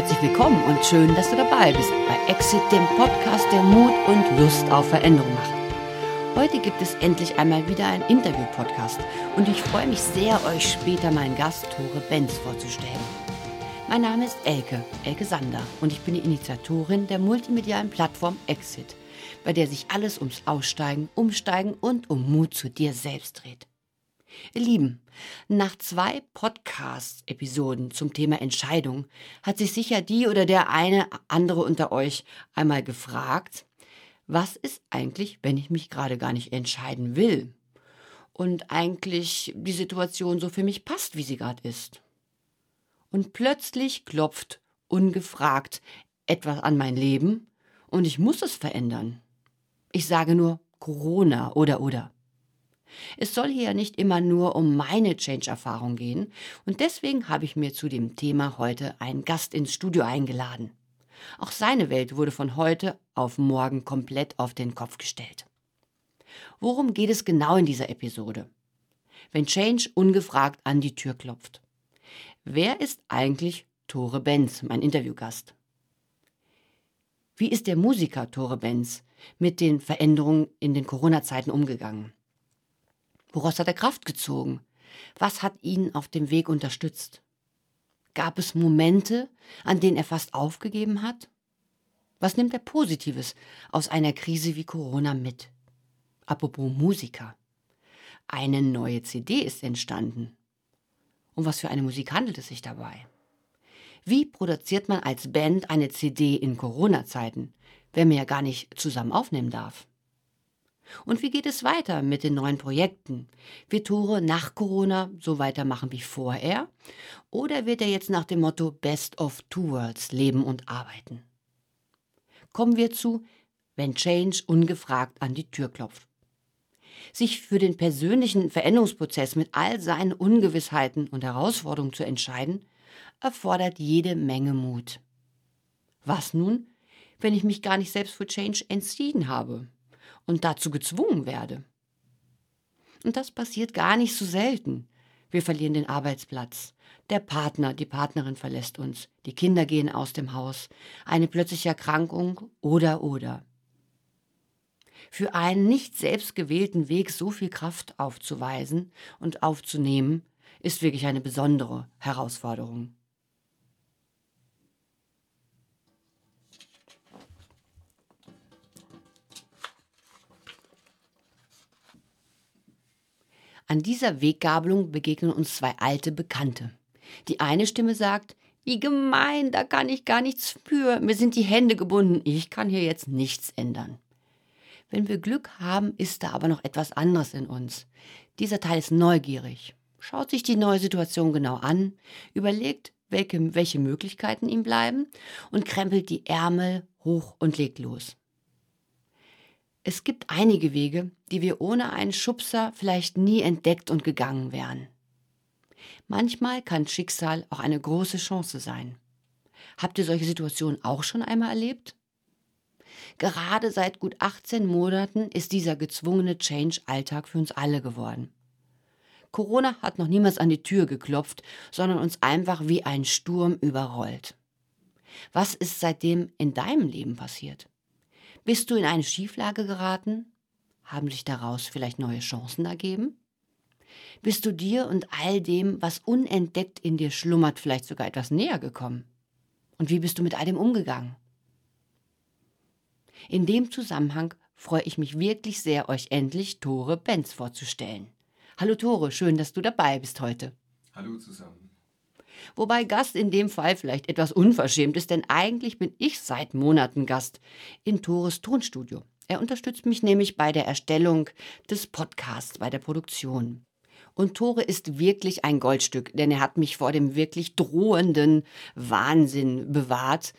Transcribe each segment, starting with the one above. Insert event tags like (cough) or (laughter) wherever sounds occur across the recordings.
Herzlich willkommen und schön, dass du dabei bist bei Exit, dem Podcast, der Mut und Lust auf Veränderung macht. Heute gibt es endlich einmal wieder einen Interview-Podcast und ich freue mich sehr, euch später meinen Gast Tore Benz vorzustellen. Mein Name ist Elke, Elke Sander und ich bin die Initiatorin der multimedialen Plattform Exit, bei der sich alles ums Aussteigen, Umsteigen und um Mut zu dir selbst dreht. Ihr Lieben, nach zwei Podcast-Episoden zum Thema Entscheidung hat sich sicher die oder der eine andere unter euch einmal gefragt, was ist eigentlich, wenn ich mich gerade gar nicht entscheiden will und eigentlich die Situation so für mich passt, wie sie gerade ist. Und plötzlich klopft ungefragt etwas an mein Leben und ich muss es verändern. Ich sage nur Corona oder oder. Es soll hier nicht immer nur um meine Change-Erfahrung gehen und deswegen habe ich mir zu dem Thema heute einen Gast ins Studio eingeladen. Auch seine Welt wurde von heute auf morgen komplett auf den Kopf gestellt. Worum geht es genau in dieser Episode? Wenn Change ungefragt an die Tür klopft. Wer ist eigentlich Tore Benz, mein Interviewgast? Wie ist der Musiker Tore Benz mit den Veränderungen in den Corona-Zeiten umgegangen? Woraus hat er Kraft gezogen? Was hat ihn auf dem Weg unterstützt? Gab es Momente, an denen er fast aufgegeben hat? Was nimmt er Positives aus einer Krise wie Corona mit? Apropos Musiker. Eine neue CD ist entstanden. Um was für eine Musik handelt es sich dabei? Wie produziert man als Band eine CD in Corona-Zeiten, wenn man ja gar nicht zusammen aufnehmen darf? Und wie geht es weiter mit den neuen Projekten? Wird Tore nach Corona so weitermachen wie vorher? Oder wird er jetzt nach dem Motto Best of Two Worlds leben und arbeiten? Kommen wir zu, wenn Change ungefragt an die Tür klopft. Sich für den persönlichen Veränderungsprozess mit all seinen Ungewissheiten und Herausforderungen zu entscheiden, erfordert jede Menge Mut. Was nun, wenn ich mich gar nicht selbst für Change entschieden habe? Und dazu gezwungen werde. Und das passiert gar nicht so selten. Wir verlieren den Arbeitsplatz. Der Partner, die Partnerin verlässt uns. Die Kinder gehen aus dem Haus. Eine plötzliche Erkrankung oder oder. Für einen nicht selbst gewählten Weg so viel Kraft aufzuweisen und aufzunehmen, ist wirklich eine besondere Herausforderung. An dieser Weggabelung begegnen uns zwei alte Bekannte. Die eine Stimme sagt, wie gemein, da kann ich gar nichts für, mir sind die Hände gebunden, ich kann hier jetzt nichts ändern. Wenn wir Glück haben, ist da aber noch etwas anderes in uns. Dieser Teil ist neugierig, schaut sich die neue Situation genau an, überlegt, welche, welche Möglichkeiten ihm bleiben und krempelt die Ärmel hoch und legt los. Es gibt einige Wege, die wir ohne einen Schubser vielleicht nie entdeckt und gegangen wären. Manchmal kann Schicksal auch eine große Chance sein. Habt ihr solche Situationen auch schon einmal erlebt? Gerade seit gut 18 Monaten ist dieser gezwungene Change Alltag für uns alle geworden. Corona hat noch niemals an die Tür geklopft, sondern uns einfach wie ein Sturm überrollt. Was ist seitdem in deinem Leben passiert? Bist du in eine Schieflage geraten? Haben sich daraus vielleicht neue Chancen ergeben? Bist du dir und all dem, was unentdeckt in dir schlummert, vielleicht sogar etwas näher gekommen? Und wie bist du mit all dem umgegangen? In dem Zusammenhang freue ich mich wirklich sehr, euch endlich Tore Benz vorzustellen. Hallo Tore, schön, dass du dabei bist heute. Hallo zusammen. Wobei Gast in dem Fall vielleicht etwas unverschämt ist, denn eigentlich bin ich seit Monaten Gast in Tores Tonstudio. Er unterstützt mich nämlich bei der Erstellung des Podcasts, bei der Produktion. Und Tore ist wirklich ein Goldstück, denn er hat mich vor dem wirklich drohenden Wahnsinn bewahrt,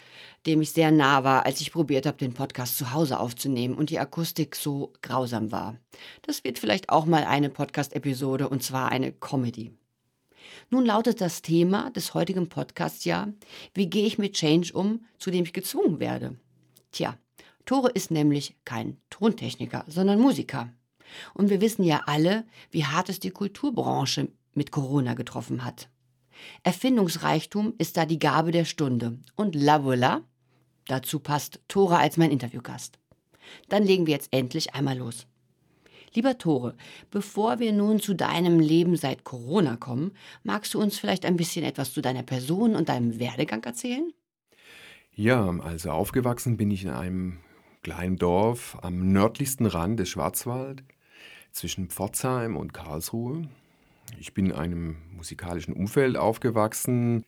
dem ich sehr nah war, als ich probiert habe, den Podcast zu Hause aufzunehmen und die Akustik so grausam war. Das wird vielleicht auch mal eine Podcast-Episode und zwar eine Comedy. Nun lautet das Thema des heutigen Podcasts ja, wie gehe ich mit Change um, zu dem ich gezwungen werde? Tja, Tore ist nämlich kein Tontechniker, sondern Musiker. Und wir wissen ja alle, wie hart es die Kulturbranche mit Corona getroffen hat. Erfindungsreichtum ist da die Gabe der Stunde. Und la voilà, dazu passt Tore als mein Interviewgast. Dann legen wir jetzt endlich einmal los. Lieber Tore, bevor wir nun zu deinem Leben seit Corona kommen, magst du uns vielleicht ein bisschen etwas zu deiner Person und deinem Werdegang erzählen? Ja, also aufgewachsen bin ich in einem kleinen Dorf am nördlichsten Rand des Schwarzwald zwischen Pforzheim und Karlsruhe. Ich bin in einem musikalischen Umfeld aufgewachsen.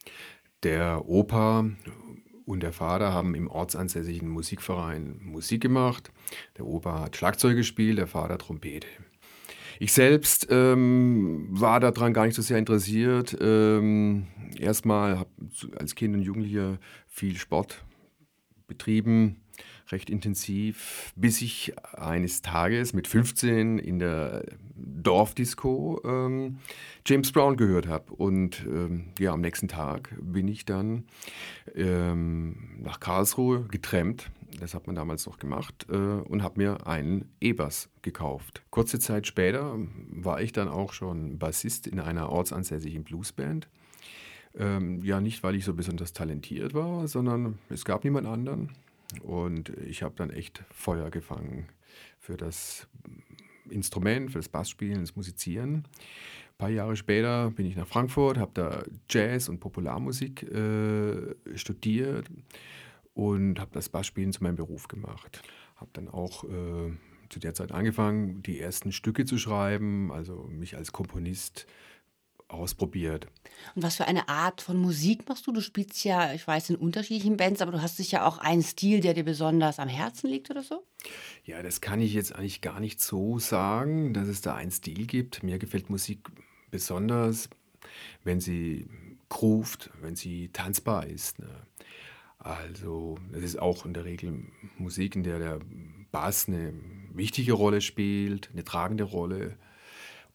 Der Opa und der Vater haben im ortsansässigen Musikverein Musik gemacht. Der Opa hat Schlagzeug gespielt, der Vater Trompete. Ich selbst ähm, war daran gar nicht so sehr interessiert. Ähm, erstmal habe als Kind und Jugendlicher viel Sport betrieben, recht intensiv, bis ich eines Tages mit 15 in der Dorfdisco ähm, James Brown gehört habe. Und ähm, ja, am nächsten Tag bin ich dann ähm, nach Karlsruhe getrennt. Das hat man damals noch gemacht äh, und habe mir einen E-Bass gekauft. Kurze Zeit später war ich dann auch schon Bassist in einer ortsansässigen Bluesband. Ähm, ja, nicht, weil ich so besonders talentiert war, sondern es gab niemand anderen. Und ich habe dann echt Feuer gefangen für das Instrument, für das Bassspielen, das Musizieren. Ein paar Jahre später bin ich nach Frankfurt, habe da Jazz und Popularmusik äh, studiert und habe das Bassspielen zu meinem Beruf gemacht. Habe dann auch äh, zu der Zeit angefangen, die ersten Stücke zu schreiben, also mich als Komponist ausprobiert. Und was für eine Art von Musik machst du? Du spielst ja, ich weiß, in unterschiedlichen Bands, aber du hast sicher auch einen Stil, der dir besonders am Herzen liegt oder so? Ja, das kann ich jetzt eigentlich gar nicht so sagen, dass es da einen Stil gibt. Mir gefällt Musik besonders, wenn sie groovt, wenn sie tanzbar ist. Ne? Also, das ist auch in der Regel Musik, in der der Bass eine wichtige Rolle spielt, eine tragende Rolle.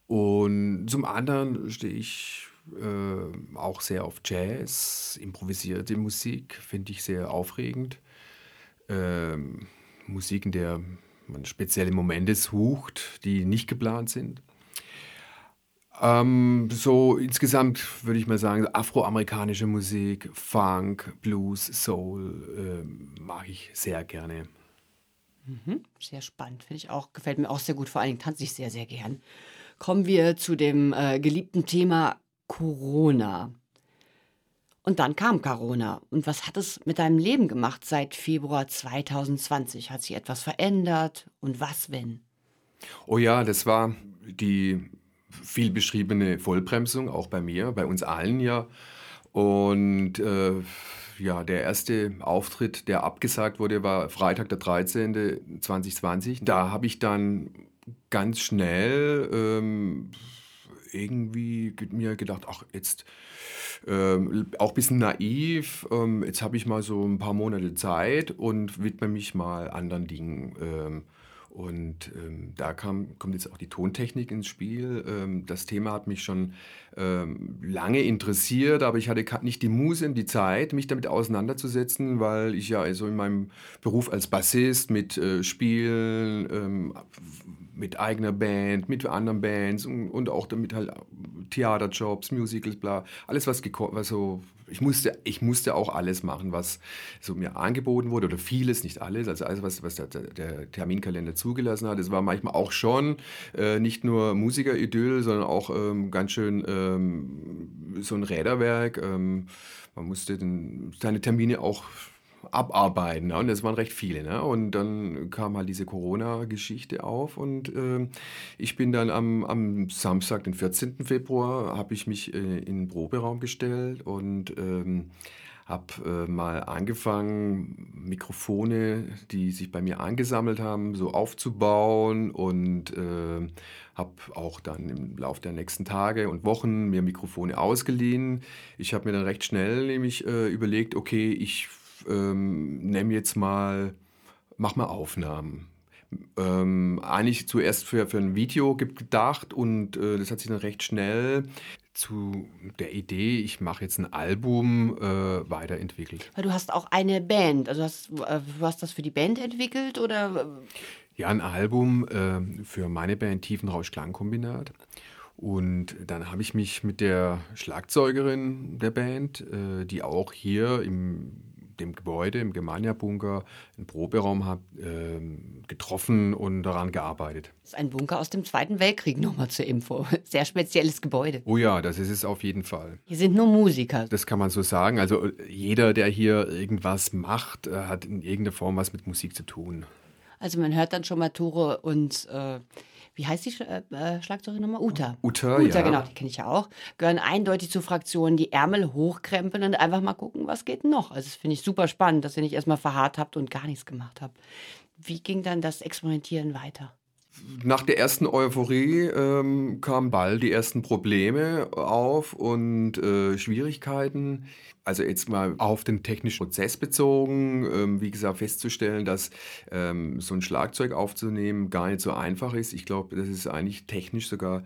Und zum anderen stehe ich äh, auch sehr auf Jazz, improvisierte Musik, finde ich sehr aufregend. Ähm, Musik, in der man spezielle Momente sucht, die nicht geplant sind. Ähm, so insgesamt würde ich mal sagen, afroamerikanische Musik, Funk, Blues, Soul äh, mag ich sehr gerne. Mhm, sehr spannend, finde ich auch. Gefällt mir auch sehr gut. Vor allen Dingen tanze ich sehr, sehr gern kommen wir zu dem äh, geliebten Thema Corona. Und dann kam Corona. Und was hat es mit deinem Leben gemacht seit Februar 2020? Hat sich etwas verändert? Und was, wenn? Oh ja, das war die viel beschriebene Vollbremsung, auch bei mir, bei uns allen ja. Und äh, ja, der erste Auftritt, der abgesagt wurde, war Freitag der 13. 2020. Da habe ich dann ganz schnell ähm, irgendwie mir gedacht, ach, jetzt ähm, auch ein bisschen naiv, ähm, jetzt habe ich mal so ein paar Monate Zeit und widme mich mal anderen Dingen. Ähm, und ähm, da kam, kommt jetzt auch die Tontechnik ins Spiel. Ähm, das Thema hat mich schon lange interessiert, aber ich hatte nicht die Muse und die Zeit, mich damit auseinanderzusetzen, weil ich ja also in meinem Beruf als Bassist mit äh, Spielen, mit eigener Band, mit anderen Bands und, und auch damit halt Theaterjobs, Musicals, bla, alles was, was so ich musste, ich musste auch alles machen, was so mir angeboten wurde, oder vieles, nicht alles, also alles, was, was der, der Terminkalender zugelassen hat. Es war manchmal auch schon äh, nicht nur Musikeridyll, sondern auch ähm, ganz schön ähm, so ein Räderwerk. Ähm, man musste den, seine Termine auch abarbeiten. Ne? Und das waren recht viele. Ne? Und dann kam halt diese Corona-Geschichte auf und äh, ich bin dann am, am Samstag, den 14. Februar, habe ich mich äh, in den Proberaum gestellt und ähm, habe äh, mal angefangen, Mikrofone, die sich bei mir angesammelt haben, so aufzubauen und äh, habe auch dann im Laufe der nächsten Tage und Wochen mir Mikrofone ausgeliehen. Ich habe mir dann recht schnell nämlich äh, überlegt, okay, ich ähm, nehme jetzt mal, mach mal Aufnahmen. Ähm, eigentlich zuerst für, für ein Video gedacht und äh, das hat sich dann recht schnell zu der Idee, ich mache jetzt ein Album, äh, weiterentwickelt. Weil du hast auch eine Band, also hast, äh, du hast das für die Band entwickelt oder? Ja, ein Album äh, für meine Band Tiefenrausch Klangkombinat. Und dann habe ich mich mit der Schlagzeugerin der Band, äh, die auch hier im dem Gebäude, im Germania-Bunker, einen Proberaum hat, äh, getroffen und daran gearbeitet. Das ist ein Bunker aus dem Zweiten Weltkrieg, nochmal zur Info. (laughs) Sehr spezielles Gebäude. Oh ja, das ist es auf jeden Fall. Hier sind nur Musiker. Das kann man so sagen. Also jeder, der hier irgendwas macht, äh, hat in irgendeiner Form was mit Musik zu tun. Also man hört dann schon mal Tore und äh, wie heißt die äh, äh, Schlagzeugerin nochmal? Uta. Uta, Uta, ja. genau, die kenne ich ja auch. Gehören eindeutig zu Fraktionen, die Ärmel hochkrempeln und einfach mal gucken, was geht noch. Also das finde ich super spannend, dass ihr nicht erstmal verharrt habt und gar nichts gemacht habt. Wie ging dann das Experimentieren weiter? Nach der ersten Euphorie ähm, kamen bald die ersten Probleme auf und äh, Schwierigkeiten. Also jetzt mal auf den technischen Prozess bezogen, ähm, wie gesagt, festzustellen, dass ähm, so ein Schlagzeug aufzunehmen gar nicht so einfach ist. Ich glaube, das ist eigentlich technisch sogar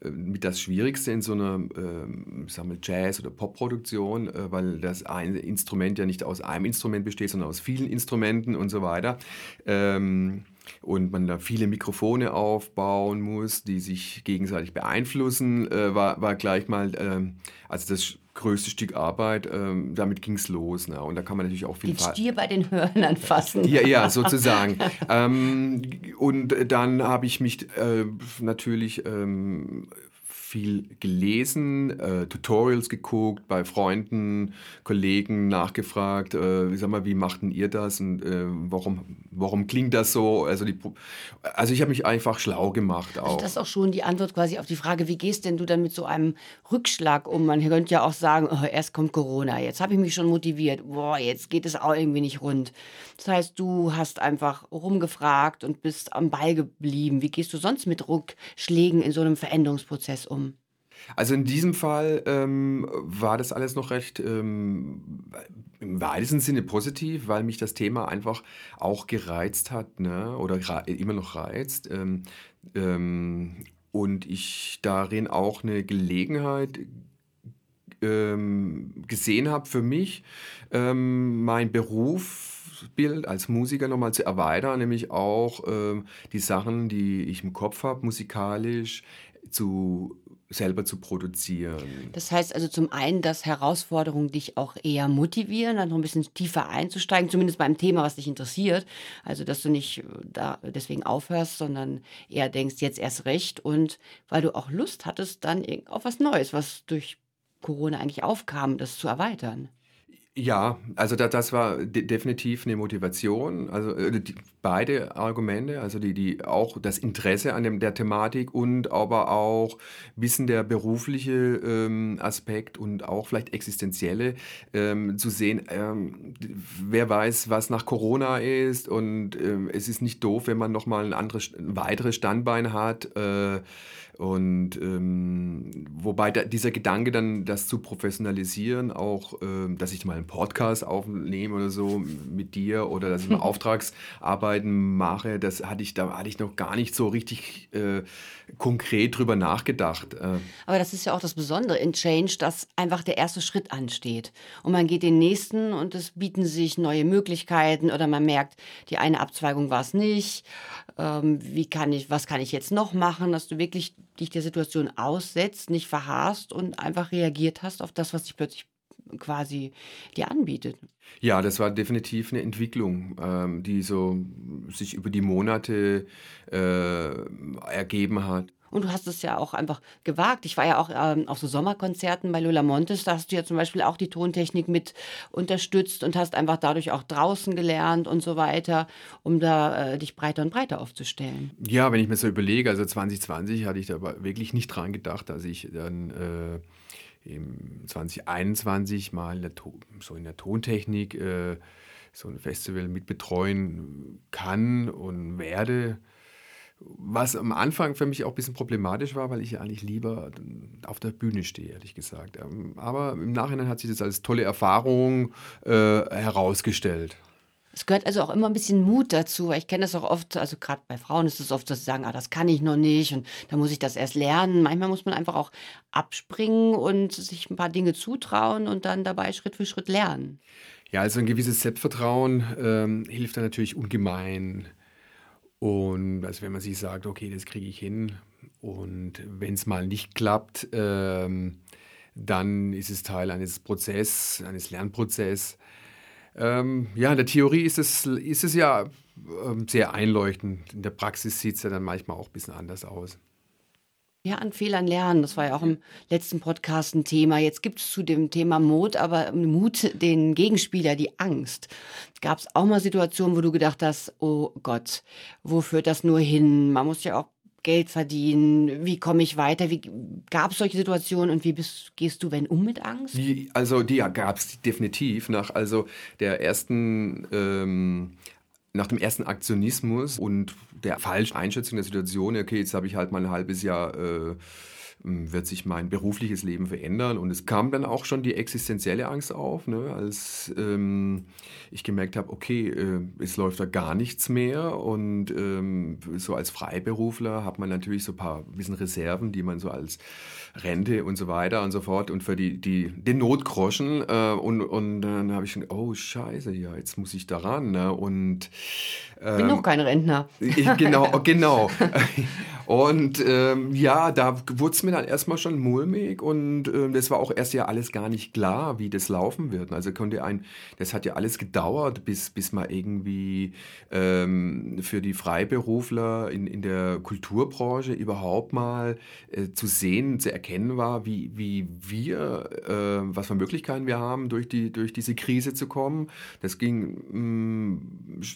äh, mit das Schwierigste in so einer ähm, wir Jazz- oder Popproduktion, äh, weil das ein Instrument ja nicht aus einem Instrument besteht, sondern aus vielen Instrumenten und so weiter. Ähm, und man da viele Mikrofone aufbauen muss, die sich gegenseitig beeinflussen, äh, war, war gleich mal, ähm, also das größte Stück Arbeit, ähm, damit ging es los. Ne? Und da kann man natürlich auch viel... Den Stier bei den Hörnern fassen. Ja, ja, sozusagen. ähm, und dann habe ich mich äh, natürlich ähm, viel gelesen, äh, Tutorials geguckt, bei Freunden, Kollegen nachgefragt, äh, sag mal, wie machten ihr das und äh, warum, warum klingt das so? Also, die, also ich habe mich einfach schlau gemacht Also auch. das ist auch schon die Antwort quasi auf die Frage, wie gehst denn du dann mit so einem Rückschlag um? Man könnte ja auch sagen, oh, erst kommt Corona, jetzt habe ich mich schon motiviert, boah, jetzt geht es auch irgendwie nicht rund. Das heißt, du hast einfach rumgefragt und bist am Ball geblieben. Wie gehst du sonst mit Rückschlägen in so einem Veränderungsprozess um? Also in diesem Fall ähm, war das alles noch recht ähm, im weitesten Sinne positiv, weil mich das Thema einfach auch gereizt hat ne? oder immer noch reizt. Ähm, ähm, und ich darin auch eine Gelegenheit ähm, gesehen habe für mich, ähm, mein Berufsbild als Musiker nochmal zu erweitern, nämlich auch ähm, die Sachen, die ich im Kopf habe, musikalisch zu selber zu produzieren. Das heißt also zum einen, dass Herausforderungen dich auch eher motivieren, dann noch ein bisschen tiefer einzusteigen, zumindest beim Thema, was dich interessiert. Also, dass du nicht äh, da deswegen aufhörst, sondern eher denkst, jetzt erst recht. Und weil du auch Lust hattest, dann auf was Neues, was durch Corona eigentlich aufkam, das zu erweitern. Ja, also da, das war de definitiv eine Motivation. Also äh, die, beide Argumente, also die, die auch das Interesse an dem, der Thematik und aber auch bisschen der berufliche ähm, Aspekt und auch vielleicht existenzielle ähm, zu sehen, ähm, wer weiß, was nach Corona ist und ähm, es ist nicht doof, wenn man nochmal ein anderes, ein weiteres Standbein hat. Äh, und ähm, wobei da, dieser Gedanke dann, das zu professionalisieren, auch, ähm, dass ich mal einen Podcast aufnehme oder so mit dir oder dass ich mal (laughs) Auftragsarbeiten mache, das hatte ich, da hatte ich noch gar nicht so richtig äh, konkret drüber nachgedacht. Äh, Aber das ist ja auch das Besondere in Change, dass einfach der erste Schritt ansteht. Und man geht den nächsten und es bieten sich neue Möglichkeiten oder man merkt, die eine Abzweigung war es nicht. Ähm, wie kann ich, was kann ich jetzt noch machen, dass du wirklich dich der Situation aussetzt, nicht verharrst und einfach reagiert hast auf das, was sich plötzlich quasi dir anbietet. Ja, das war definitiv eine Entwicklung, ähm, die so sich über die Monate äh, ergeben hat. Und du hast es ja auch einfach gewagt. Ich war ja auch ähm, auf so Sommerkonzerten bei Lola Montes. Da hast du ja zum Beispiel auch die Tontechnik mit unterstützt und hast einfach dadurch auch draußen gelernt und so weiter, um da äh, dich breiter und breiter aufzustellen. Ja, wenn ich mir so überlege, also 2020 hatte ich da wirklich nicht dran gedacht, dass ich dann äh, im 2021 mal so in der Tontechnik äh, so ein Festival mitbetreuen kann und werde. Was am Anfang für mich auch ein bisschen problematisch war, weil ich ja eigentlich lieber auf der Bühne stehe, ehrlich gesagt. Ähm, Aber im Nachhinein hat sich das als tolle Erfahrung äh, herausgestellt. Es gehört also auch immer ein bisschen Mut dazu, weil ich kenne das auch oft, also gerade bei Frauen ist es oft, dass sie sagen, ah, das kann ich noch nicht und da muss ich das erst lernen. Manchmal muss man einfach auch abspringen und sich ein paar Dinge zutrauen und dann dabei Schritt für Schritt lernen. Ja, also ein gewisses Selbstvertrauen ähm, hilft da natürlich ungemein. Und also wenn man sich sagt, okay, das kriege ich hin und wenn es mal nicht klappt, ähm, dann ist es Teil eines Prozesses, eines Lernprozesses. Ähm, ja, in der Theorie ist es, ist es ja ähm, sehr einleuchtend. In der Praxis sieht es ja dann manchmal auch ein bisschen anders aus. Ja, an Fehlern lernen. Das war ja auch im letzten Podcast ein Thema. Jetzt gibt es zu dem Thema Mut, aber Mut den Gegenspieler, die Angst. Gab es auch mal Situationen, wo du gedacht hast, oh Gott, wo führt das nur hin? Man muss ja auch Geld verdienen? Wie komme ich weiter? Wie gab es solche Situationen und wie bist, gehst du, wenn um mit Angst? Also die gab es definitiv nach also der ersten ähm, nach dem ersten Aktionismus und der falschen Einschätzung der Situation, okay, jetzt habe ich halt mal ein halbes Jahr äh, wird sich mein berufliches Leben verändern. Und es kam dann auch schon die existenzielle Angst auf, ne, als ähm, ich gemerkt habe, okay, äh, es läuft da gar nichts mehr. Und ähm, so als Freiberufler hat man natürlich so ein paar bisschen Reserven, die man so als Rente und so weiter und so fort und für die, die, den Notgroschen. Äh, und, und dann habe ich schon, oh Scheiße, ja, jetzt muss ich daran. Ne? Und ähm, bin noch kein Rentner. genau, (laughs) genau. (laughs) Und ähm, ja, da wurde es mir dann erstmal schon mulmig und ähm, das war auch erst ja alles gar nicht klar, wie das laufen wird. Also konnte ein, das hat ja alles gedauert, bis, bis mal irgendwie ähm, für die Freiberufler in, in der Kulturbranche überhaupt mal äh, zu sehen, zu erkennen war, wie, wie wir, äh, was für Möglichkeiten wir haben, durch, die, durch diese Krise zu kommen. Das ging, mh, mm,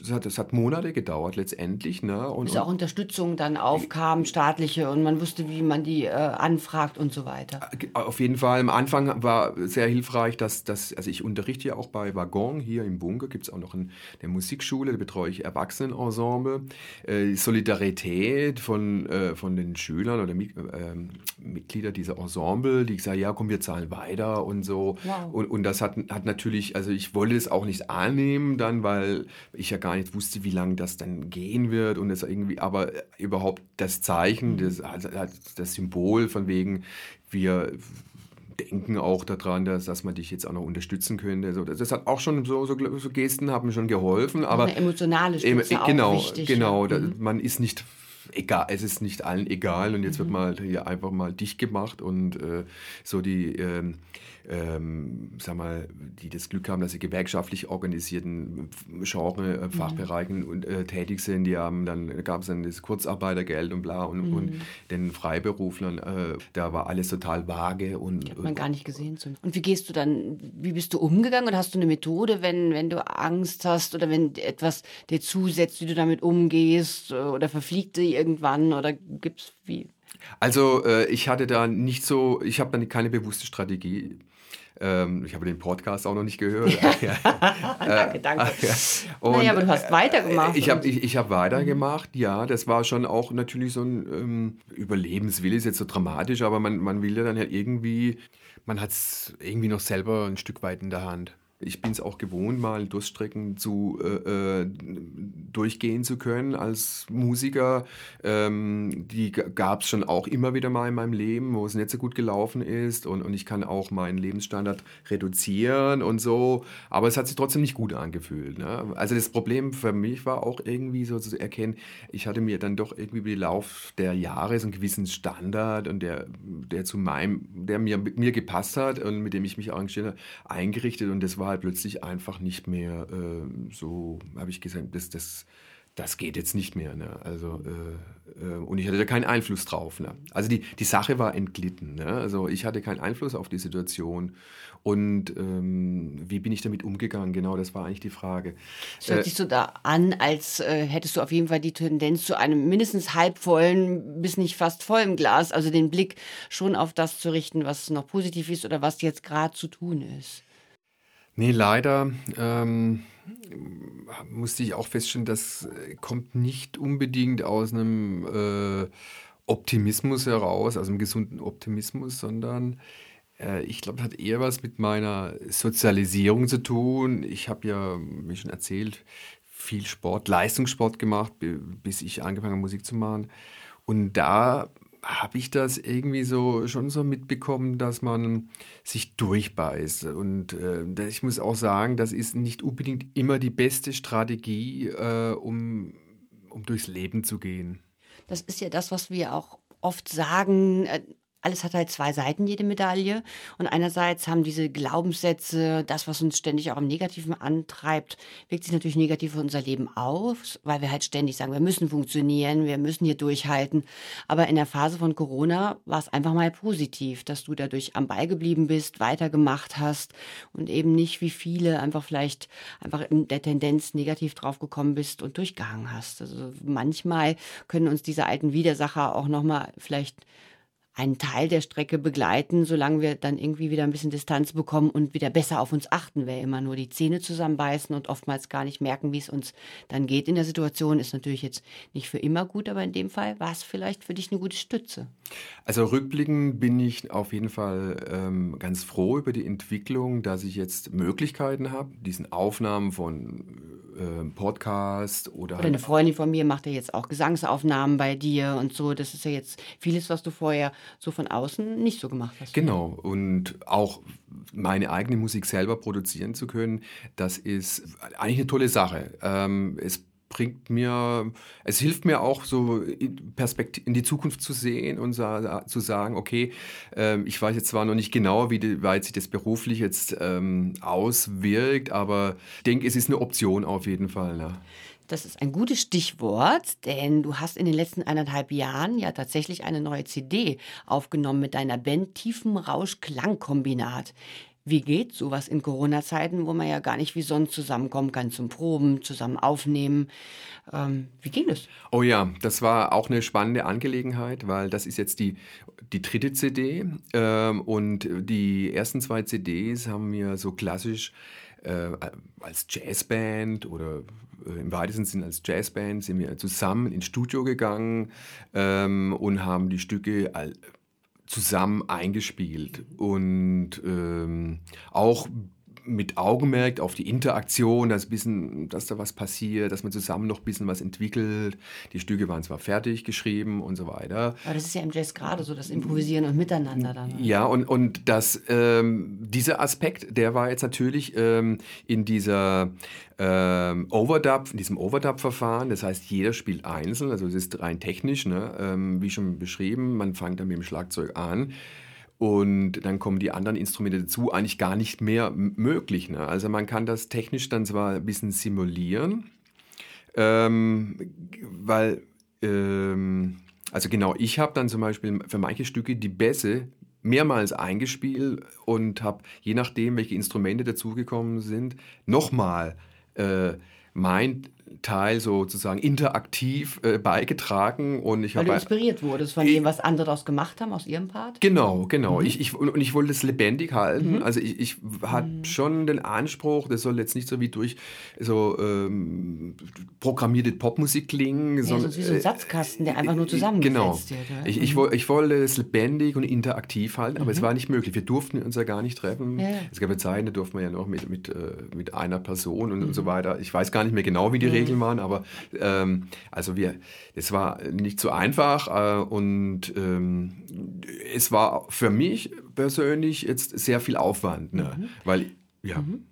das, hat, das hat Monate gedauert letztendlich. Ne? Und, bis auch Unterstützung dann aufkam haben, staatliche, und man wusste, wie man die äh, anfragt und so weiter. Auf jeden Fall. Am Anfang war sehr hilfreich, dass, dass also ich unterrichte ja auch bei Waggon hier im Bunker, gibt es auch noch in der Musikschule, da betreue ich Erwachsenenensemble. Äh, Solidarität von, äh, von den Schülern oder äh, Mitglieder dieser Ensemble, die gesagt ja komm, wir zahlen weiter und so. Wow. Und, und das hat, hat natürlich, also ich wollte es auch nicht annehmen dann, weil ich ja gar nicht wusste, wie lange das dann gehen wird und es irgendwie, aber überhaupt das Zeichen, das, also, das Symbol von wegen, wir denken auch daran, dass, dass man dich jetzt auch noch unterstützen könnte. So, das hat auch schon so, so, so Gesten haben schon geholfen. Aber eine emotionale Stütze eben, genau, auch wichtig. Genau, ja. mhm. man ist nicht egal, es ist nicht allen egal und jetzt mhm. wird mal hier einfach mal dicht gemacht und äh, so die ähm, ähm, sag mal, die das Glück haben, dass sie gewerkschaftlich organisierten Genre, äh, mhm. Fachbereichen und, äh, tätig sind, die haben dann, gab es dann das Kurzarbeitergeld und bla und, mhm. und den Freiberuflern, äh, da war alles total vage und. Die hat man gar nicht gesehen. Und wie gehst du dann, wie bist du umgegangen und hast du eine Methode, wenn, wenn du Angst hast oder wenn etwas dir zusetzt, wie du damit umgehst oder verfliegt sie irgendwann oder gibt's wie? Also äh, ich hatte da nicht so, ich habe da keine bewusste Strategie. Ähm, ich habe den Podcast auch noch nicht gehört. (laughs) (laughs) danke, danke. (laughs) Und, naja, aber du hast weitergemacht. Ich habe ich, ich hab weitergemacht, ja. Das war schon auch natürlich so ein ähm, Überlebenswille, ist jetzt so dramatisch, aber man, man will ja dann ja irgendwie, man hat es irgendwie noch selber ein Stück weit in der Hand. Ich bin es auch gewohnt, mal Durststrecken zu, äh, äh, durchgehen zu können als Musiker. Ähm, die gab es schon auch immer wieder mal in meinem Leben, wo es nicht so gut gelaufen ist und, und ich kann auch meinen Lebensstandard reduzieren und so. Aber es hat sich trotzdem nicht gut angefühlt. Ne? Also das Problem für mich war auch irgendwie so zu erkennen, ich hatte mir dann doch irgendwie über den Lauf der Jahre so einen gewissen Standard und der, der zu meinem, der mir, mir gepasst hat und mit dem ich mich arrangiert habe, eingerichtet und das war halt plötzlich einfach nicht mehr äh, so, habe ich gesagt, das, das, das geht jetzt nicht mehr. Ne? Also, äh, äh, und ich hatte da keinen Einfluss drauf. Ne? Also die, die Sache war entglitten. Ne? Also ich hatte keinen Einfluss auf die Situation. Und ähm, wie bin ich damit umgegangen? Genau, das war eigentlich die Frage. Es hört äh, sich so da an, als äh, hättest du auf jeden Fall die Tendenz zu einem mindestens halbvollen bis nicht fast vollen Glas, also den Blick schon auf das zu richten, was noch positiv ist oder was jetzt gerade zu tun ist. Nee, leider ähm, musste ich auch feststellen, das kommt nicht unbedingt aus einem äh, Optimismus heraus, aus einem gesunden Optimismus, sondern äh, ich glaube, das hat eher was mit meiner Sozialisierung zu tun. Ich habe ja, wie schon erzählt, viel Sport, Leistungssport gemacht, bis ich angefangen habe, Musik zu machen. Und da habe ich das irgendwie so schon so mitbekommen, dass man sich durchbeißt. Und äh, ich muss auch sagen, das ist nicht unbedingt immer die beste Strategie, äh, um um durchs Leben zu gehen. Das ist ja das, was wir auch oft sagen, äh, alles hat halt zwei Seiten, jede Medaille. Und einerseits haben diese Glaubenssätze, das, was uns ständig auch im Negativen antreibt, wirkt sich natürlich negativ auf unser Leben aus, weil wir halt ständig sagen, wir müssen funktionieren, wir müssen hier durchhalten. Aber in der Phase von Corona war es einfach mal positiv, dass du dadurch am Ball geblieben bist, weitergemacht hast und eben nicht wie viele einfach vielleicht einfach in der Tendenz negativ draufgekommen bist und durchgehangen hast. Also manchmal können uns diese alten Widersacher auch nochmal vielleicht einen Teil der Strecke begleiten, solange wir dann irgendwie wieder ein bisschen Distanz bekommen und wieder besser auf uns achten. Wer immer nur die Zähne zusammenbeißen und oftmals gar nicht merken, wie es uns dann geht in der Situation, ist natürlich jetzt nicht für immer gut, aber in dem Fall war es vielleicht für dich eine gute Stütze. Also rückblickend bin ich auf jeden Fall ähm, ganz froh über die Entwicklung, dass ich jetzt Möglichkeiten habe, diesen Aufnahmen von äh, Podcast oder. Oder eine Freundin von mir macht ja jetzt auch Gesangsaufnahmen bei dir und so. Das ist ja jetzt vieles, was du vorher so von außen nicht so gemacht hast. Genau. Und auch meine eigene Musik selber produzieren zu können, das ist eigentlich eine tolle Sache. Ähm, es bringt mir, es hilft mir auch so Perspekt in die Zukunft zu sehen und zu sagen, okay, ähm, ich weiß jetzt zwar noch nicht genau, wie weit sich das beruflich jetzt ähm, auswirkt, aber ich denke, es ist eine Option auf jeden Fall. Ne? Das ist ein gutes Stichwort, denn du hast in den letzten eineinhalb Jahren ja tatsächlich eine neue CD aufgenommen mit deiner Band Tiefenrausch Klangkombinat. Wie geht sowas in Corona-Zeiten, wo man ja gar nicht wie sonst zusammenkommen kann zum Proben, zusammen aufnehmen? Ähm, wie ging das? Oh ja, das war auch eine spannende Angelegenheit, weil das ist jetzt die, die dritte CD ähm, und die ersten zwei CDs haben wir so klassisch äh, als Jazzband oder äh, im weitesten Sinne als Jazzband sind wir zusammen ins Studio gegangen ähm, und haben die Stücke zusammen eingespielt. Und ähm, auch mit Augenmerk auf die Interaktion, dass, bisschen, dass da was passiert, dass man zusammen noch ein bisschen was entwickelt. Die Stücke waren zwar fertig geschrieben und so weiter. Aber das ist ja im Jazz gerade so, das Improvisieren und Miteinander dann. Ja, und, und das, ähm, dieser Aspekt, der war jetzt natürlich ähm, in dieser ähm, Overdub, in diesem Overdub-Verfahren. Das heißt, jeder spielt einzeln, also es ist rein technisch, ne? ähm, wie schon beschrieben. Man fängt dann mit dem Schlagzeug an. Und dann kommen die anderen Instrumente dazu, eigentlich gar nicht mehr möglich. Ne? Also man kann das technisch dann zwar ein bisschen simulieren, ähm, weil, ähm, also genau, ich habe dann zum Beispiel für manche Stücke die Bässe mehrmals eingespielt und habe, je nachdem, welche Instrumente dazugekommen sind, nochmal äh, mein Teil sozusagen interaktiv äh, beigetragen und ich Weil du inspiriert wurdest von dem, was andere daraus gemacht haben aus ihrem Part? Genau, genau. Mhm. Ich, ich, und ich wollte es lebendig halten. Mhm. Also ich, ich hatte mhm. schon den Anspruch, das soll jetzt nicht so wie durch so ähm, programmierte Popmusik klingen. Ja, sondern, wie so ein äh, Satzkasten, der einfach nur zusammengesetzt genau. wird. Ich, ich, ich wollte es lebendig und interaktiv halten, aber es mhm. war nicht möglich. Wir durften uns ja gar nicht treffen. Ja. Es gab ja Zeiten, da durften wir ja noch mit, mit, äh, mit einer Person und, und so mhm. weiter. Ich weiß gar nicht mehr genau, wie die Regeln Regeln waren, aber ähm, also wir, es war nicht so einfach äh, und ähm, es war für mich persönlich jetzt sehr viel Aufwand, ne? Mhm. weil ja. Mhm.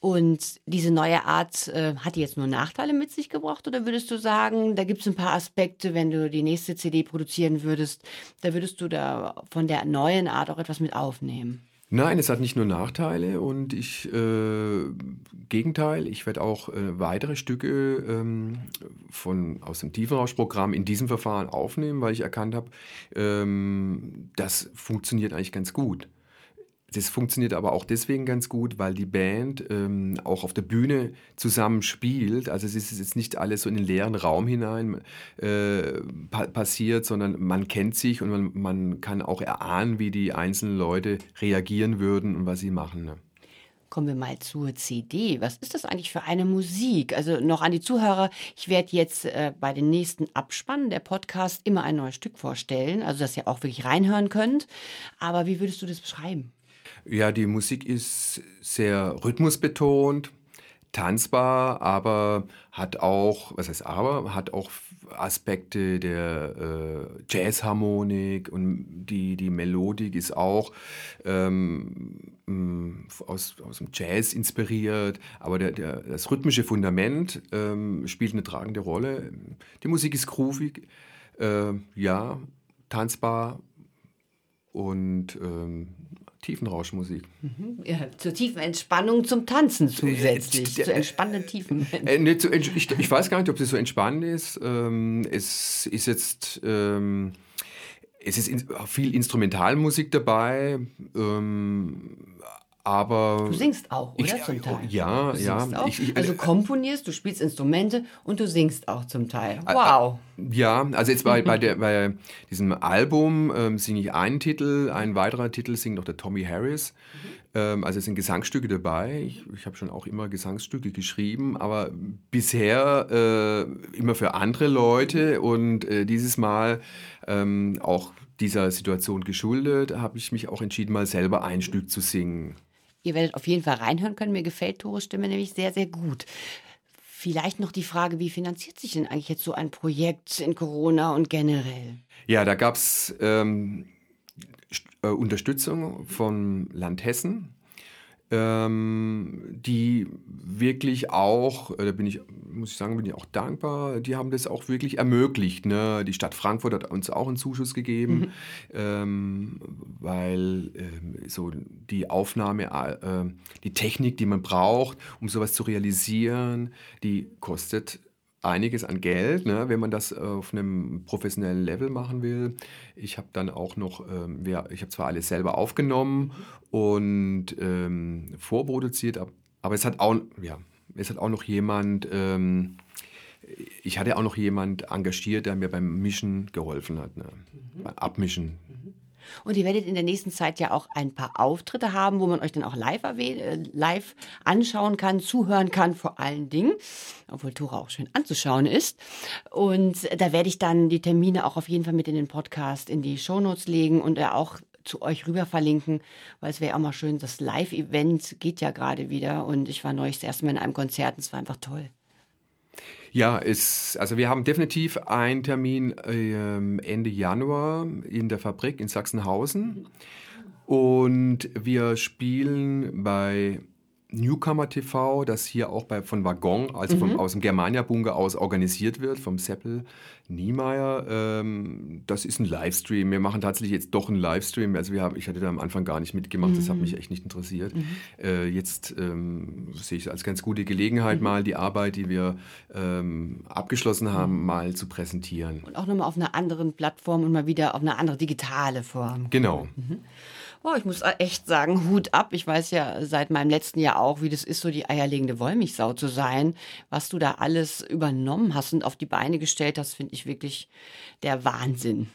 Und diese neue Art, äh, hat die jetzt nur Nachteile mit sich gebracht oder würdest du sagen, da gibt es ein paar Aspekte, wenn du die nächste CD produzieren würdest, da würdest du da von der neuen Art auch etwas mit aufnehmen? Nein, es hat nicht nur Nachteile und ich, äh, Gegenteil, ich werde auch äh, weitere Stücke ähm, von, aus dem Tiefenrauschprogramm in diesem Verfahren aufnehmen, weil ich erkannt habe, ähm, das funktioniert eigentlich ganz gut. Das funktioniert aber auch deswegen ganz gut, weil die Band ähm, auch auf der Bühne zusammen spielt. Also es ist jetzt nicht alles so in den leeren Raum hinein äh, pa passiert, sondern man kennt sich und man, man, kann auch erahnen, wie die einzelnen Leute reagieren würden und was sie machen. Ne? Kommen wir mal zur CD. Was ist das eigentlich für eine Musik? Also noch an die Zuhörer, ich werde jetzt äh, bei den nächsten Abspannen der Podcast immer ein neues Stück vorstellen, also dass ihr auch wirklich reinhören könnt. Aber wie würdest du das beschreiben? Ja, die Musik ist sehr rhythmusbetont, tanzbar, aber hat auch, was heißt aber, hat auch Aspekte der äh, Jazzharmonik und die, die Melodik ist auch ähm, aus, aus dem Jazz inspiriert, aber der, der, das rhythmische Fundament ähm, spielt eine tragende Rolle. Die Musik ist groovig, äh, ja, tanzbar und ähm, Tiefenrauschmusik. Mhm. Ja, zur tiefen Entspannung zum Tanzen zusätzlich, äh, zu entspannenden Tiefen. Äh, ne, zu, ich, ich, weiß gar nicht, ob das so entspannend ist. Ähm, es ist jetzt... Ähm, es ist in, viel Instrumentalmusik dabei, ähm, aber du singst auch, oder? Ich, zum Teil. Ja, du ja. Ich, ich, also komponierst, du spielst Instrumente und du singst auch zum Teil. Wow. Ja, also jetzt bei, bei, (laughs) der, bei diesem Album ähm, singe ich einen Titel, ein weiterer Titel singt noch der Tommy Harris. Mhm. Ähm, also es sind Gesangsstücke dabei. Ich, ich habe schon auch immer Gesangsstücke geschrieben, aber bisher äh, immer für andere Leute und äh, dieses Mal ähm, auch dieser Situation geschuldet, habe ich mich auch entschieden, mal selber ein Stück zu singen. Ihr werdet auf jeden Fall reinhören können. Mir gefällt Tores Stimme nämlich sehr, sehr gut. Vielleicht noch die Frage, wie finanziert sich denn eigentlich jetzt so ein Projekt in Corona und generell? Ja, da gab es ähm, äh, Unterstützung vom Land Hessen die wirklich auch, äh, da bin ich, muss ich sagen, bin ich auch dankbar, die haben das auch wirklich ermöglicht. Ne? Die Stadt Frankfurt hat uns auch einen Zuschuss gegeben, mhm. ähm, weil äh, so die Aufnahme, äh, die Technik, die man braucht, um sowas zu realisieren, die kostet einiges an Geld, ne, wenn man das äh, auf einem professionellen Level machen will. Ich habe dann auch noch, ähm, wir, ich habe zwar alles selber aufgenommen und ähm, vorproduziert, aber es hat auch, ja, es hat auch noch jemand, ähm, ich hatte auch noch jemand engagiert, der mir beim Mischen geholfen hat, ne, mhm. beim Abmischen. Und ihr werdet in der nächsten Zeit ja auch ein paar Auftritte haben, wo man euch dann auch live, äh, live anschauen kann, zuhören kann, vor allen Dingen. Obwohl Tora auch schön anzuschauen ist. Und da werde ich dann die Termine auch auf jeden Fall mit in den Podcast, in die Shownotes legen und auch zu euch rüber verlinken, weil es wäre auch mal schön, das Live-Event geht ja gerade wieder und ich war neulich das erste Mal in einem Konzert und es war einfach toll. Ja, es, also wir haben definitiv einen Termin äh, Ende Januar in der Fabrik in Sachsenhausen. Und wir spielen bei Newcomer TV, das hier auch bei, von Waggon, also mhm. vom, aus dem Germania Bunker aus organisiert wird, vom Seppel Niemeyer. Ähm, das ist ein Livestream. Wir machen tatsächlich jetzt doch einen Livestream. Also wir haben, ich hatte da am Anfang gar nicht mitgemacht, mhm. das hat mhm. mich echt nicht interessiert. Mhm. Äh, jetzt ähm, sehe ich es als ganz gute Gelegenheit, mhm. mal die Arbeit, die wir ähm, abgeschlossen haben, mhm. mal zu präsentieren. Und auch nochmal auf einer anderen Plattform und mal wieder auf eine andere digitale Form. Genau. Oh, ich muss echt sagen, Hut ab. Ich weiß ja seit meinem letzten Jahr auch, wie das ist, so die eierlegende Wollmilchsau zu sein. Was du da alles übernommen hast und auf die Beine gestellt hast, finde ich wirklich der Wahnsinn.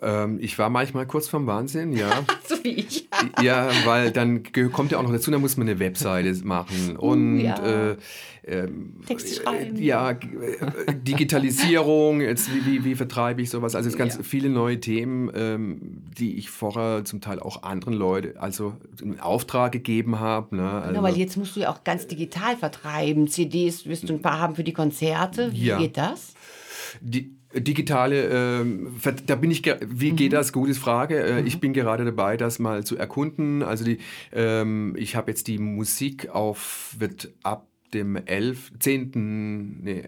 Ähm, ich war manchmal kurz vorm Wahnsinn, ja. (laughs) so wie ich. ja, weil dann kommt ja auch noch dazu, da muss man eine Webseite machen uh, und ja. äh, äh, schreiben. Ja, äh, Digitalisierung, jetzt wie, wie, wie, vertreibe ich sowas? Also es ganz ja. viele neue Themen, ähm, die ich vorher zum Teil auch anderen Leuten, also einen Auftrag gegeben habe. Ne? Also, genau, weil jetzt musst du ja auch ganz digital vertreiben. CDs wirst du ein paar haben für die Konzerte. Wie ja. geht das? Die, Digitale, äh, da bin ich, wie geht mhm. das? Gute Frage. Äh, mhm. Ich bin gerade dabei, das mal zu erkunden. Also die, ähm, ich habe jetzt die Musik auf, wird ab dem 11., 10., nee,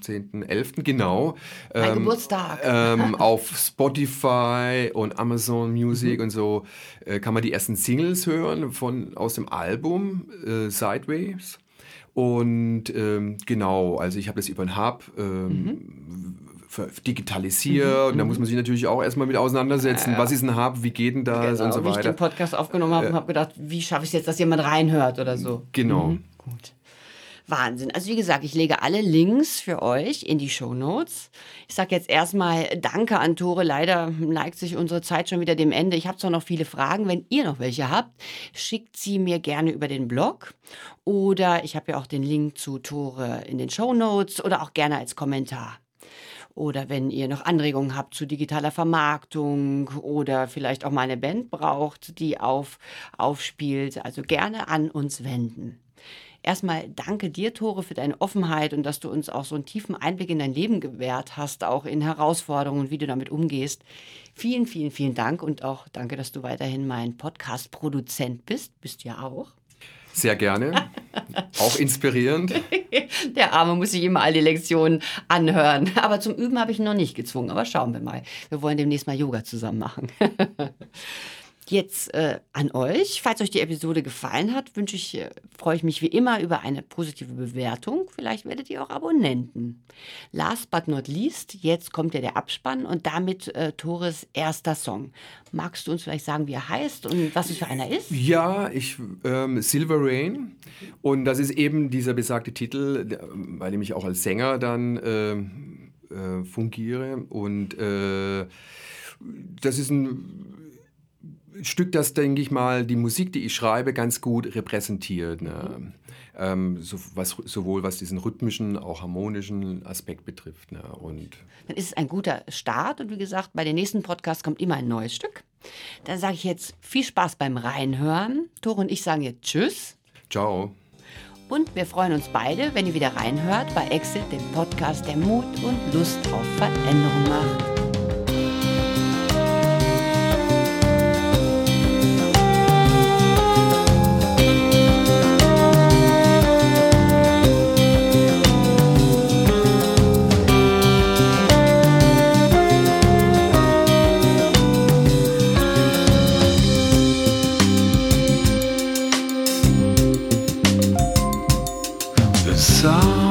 10., 11., genau. Mein ähm, Geburtstag. Ähm, (laughs) auf Spotify und Amazon Music mhm. und so äh, kann man die ersten Singles hören von, aus dem Album äh, Sideways. Und ähm, genau, also ich habe das über den Hub ähm, mhm digitalisiert. Mhm. Und da muss man sich natürlich auch erstmal mit auseinandersetzen. Ja, ja. Was ist ein Hub? Wie geht denn das? Genau, und so weiter. Wie ich den Podcast aufgenommen habe äh, und habe gedacht, wie schaffe ich es jetzt, dass jemand reinhört oder so. Genau. Mhm. Gut. Wahnsinn. Also wie gesagt, ich lege alle Links für euch in die Show Notes. Ich sage jetzt erstmal Danke an Tore. Leider neigt sich unsere Zeit schon wieder dem Ende. Ich habe zwar noch viele Fragen. Wenn ihr noch welche habt, schickt sie mir gerne über den Blog. Oder ich habe ja auch den Link zu Tore in den Show Notes oder auch gerne als Kommentar. Oder wenn ihr noch Anregungen habt zu digitaler Vermarktung oder vielleicht auch mal eine Band braucht, die auf, aufspielt, also gerne an uns wenden. Erstmal danke dir, Tore, für deine Offenheit und dass du uns auch so einen tiefen Einblick in dein Leben gewährt hast, auch in Herausforderungen und wie du damit umgehst. Vielen, vielen, vielen Dank und auch danke, dass du weiterhin mein Podcast-Produzent bist. Bist du ja auch. Sehr gerne. Auch inspirierend. (laughs) Der Arme muss sich immer all die Lektionen anhören. Aber zum Üben habe ich ihn noch nicht gezwungen. Aber schauen wir mal. Wir wollen demnächst mal Yoga zusammen machen. (laughs) Jetzt äh, an euch. Falls euch die Episode gefallen hat, wünsche ich, äh, freue ich mich wie immer über eine positive Bewertung. Vielleicht werdet ihr auch Abonnenten. Last but not least, jetzt kommt ja der Abspann und damit äh, Tores erster Song. Magst du uns vielleicht sagen, wie er heißt und was es für einer ist? Ja, ich ähm, Silver Rain und das ist eben dieser besagte Titel, dem ich auch als Sänger dann ähm, äh, fungiere und äh, das ist ein Stück, das, denke ich mal, die Musik, die ich schreibe, ganz gut repräsentiert. Ne? Ähm, so, was, sowohl was diesen rhythmischen, auch harmonischen Aspekt betrifft. Ne? Und Dann ist es ein guter Start und wie gesagt, bei den nächsten Podcasts kommt immer ein neues Stück. Dann sage ich jetzt viel Spaß beim Reinhören. Tore und ich sagen jetzt Tschüss. Ciao. Und wir freuen uns beide, wenn ihr wieder reinhört bei Exit, dem Podcast, der Mut und Lust auf Veränderung macht. song.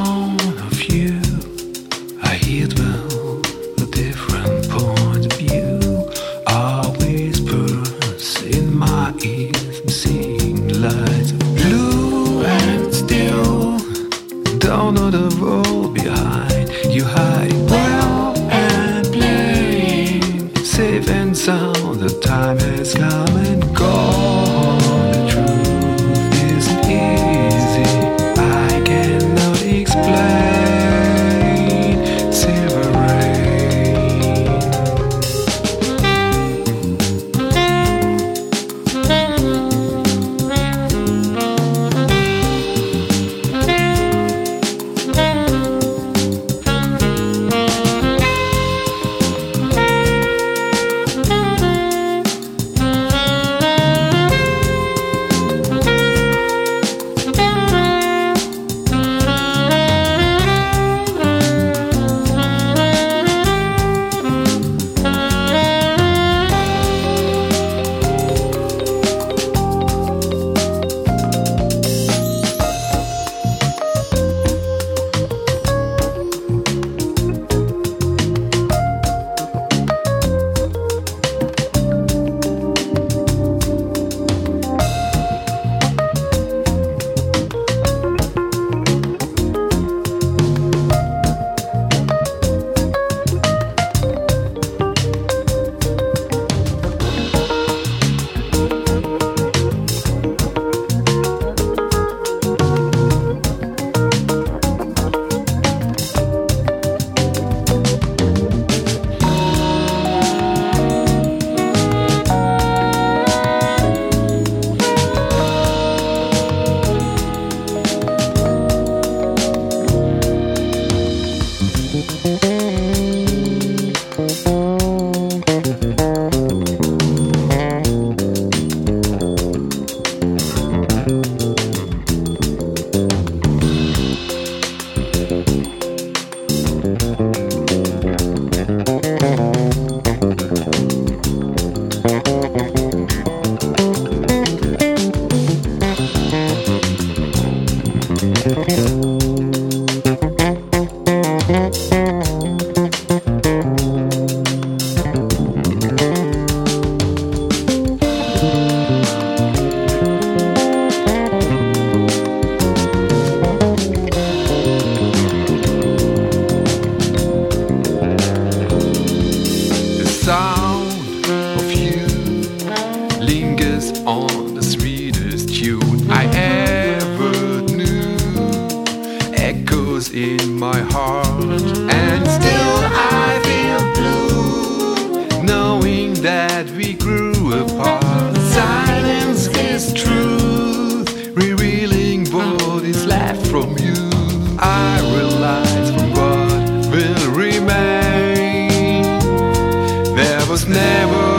was never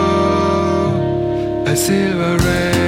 a silver rain.